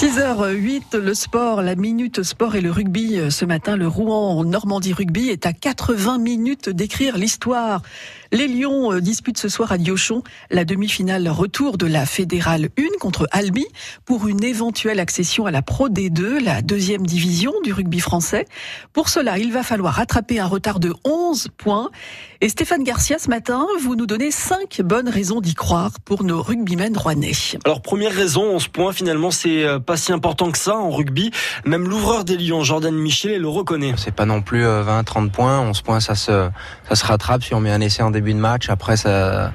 6h08, le sport, la minute sport et le rugby. Ce matin, le Rouen Normandie Rugby est à 80 minutes d'écrire l'histoire. Les Lions euh, disputent ce soir à Diochon la demi-finale retour de la Fédérale 1 contre Albi pour une éventuelle accession à la Pro D2, la deuxième division du rugby français. Pour cela, il va falloir rattraper un retard de 11 points. Et Stéphane Garcia, ce matin, vous nous donnez 5 bonnes raisons d'y croire pour nos rugbymen rouennais. Alors, première raison, 11 points, finalement, c'est euh, pas si important que ça en rugby. Même l'ouvreur des Lions, Jordan Michel, le reconnaît. C'est pas non plus 20, euh, 30 points. 11 points, ça se, ça se rattrape si on met un essai en début de match. Après, ça,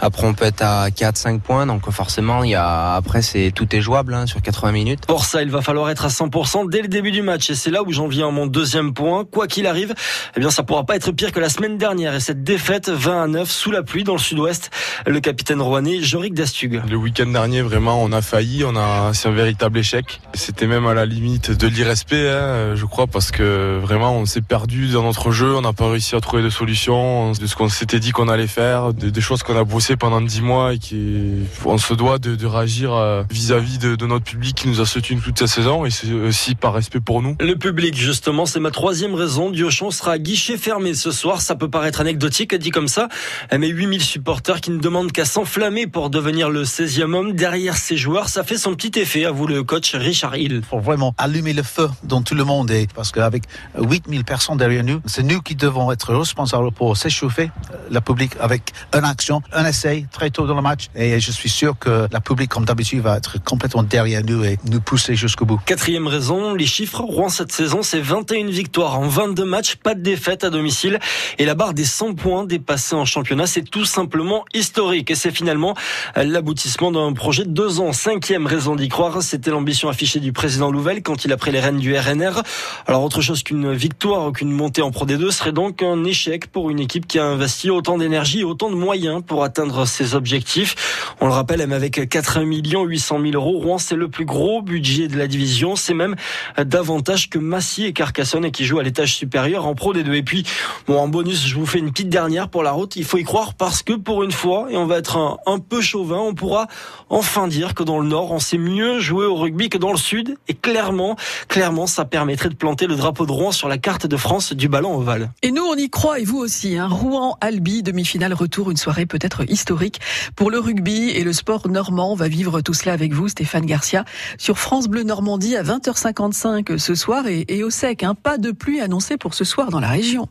après, on peut être à 4-5 points, donc forcément, il y a après c'est tout est jouable hein, sur 80 minutes. Pour ça, il va falloir être à 100% dès le début du match, et c'est là où j'en viens à mon deuxième point. Quoi qu'il arrive, eh bien, ça pourra pas être pire que la semaine dernière et cette défaite 20 à 9 sous la pluie dans le Sud-Ouest. Le capitaine rouennais Jorik Dastug. Le week-end dernier, vraiment, on a failli, on a c'est un véritable échec. C'était même à la limite de l'irrespect, hein, je crois, parce que vraiment, on s'est perdu dans notre jeu, on n'a pas réussi à trouver de solutions, de ce qu'on s'était dit qu'on allait faire, des choses qu'on a bossé pendant 10 mois et qu'on se doit de, réagir euh, vis-à-vis de, notre public qui nous a soutenu toute cette saison et c'est aussi par respect pour nous. Le public, justement, c'est ma troisième raison. Diochon sera à guichet fermé ce soir. Ça peut paraître anecdotique, dit comme ça, mais 8000 supporters qui ne demandent qu'à s'enflammer pour devenir le 16e homme derrière ces joueurs. Ça fait son petit effet, à vous le coach Richard Hill. Il faut vraiment allumer le feu dans tout le monde et parce qu'avec 8000 personnes derrière nous, c'est nous qui devons être responsables pour s'échauffer, le public, avec une action, un essai, très tôt dans le match. Et je suis sûr que la public, comme d'habitude, va être complètement derrière nous et nous pousser jusqu'au bout. Quatrième raison, les chiffres. Rouen cette saison, c'est 21 victoires en 22 matchs, pas de défaite à domicile. Et la barre des 100 points dépassés en championnat, c'est tout simplement historique. Et c'est finalement l'aboutissement d'un projet de deux ans. Cinquième raison d'y croire, c'était l'ambition affichée du président Louvel quand il a pris les rênes du RNR. Alors autre chose qu'une victoire qu'une montée en Pro D2 serait donc un échec pour une équipe qui a investi autant d'énergie et autant de moyens pour atteindre ses objectifs. On le rappelle, même avec 4 millions 800 000 euros, Rouen, c'est le plus gros budget de la division. C'est même davantage que Massy et Carcassonne qui jouent à l'étage supérieur en Pro des deux. Et puis, bon, en bonus, je vous fais une petite dernière pour la route. Il faut y croire parce que pour une fois, et on va être un, peu chauvin, on pourra enfin dire que dans le Nord, on sait mieux jouer au rugby que dans le Sud. Et clairement, clairement, ça permettrait de planter le drapeau de Rouen sur la carte de France du ballon ovale. Et nous, on y croit, et vous aussi. Hein. Rouen-Albi, demi-finale retour, une soirée peut-être pour le rugby et le sport normand. On va vivre tout cela avec vous, Stéphane Garcia, sur France Bleu Normandie à 20h55 ce soir et, au sec. Hein. Pas de pluie annoncée pour ce soir dans la région.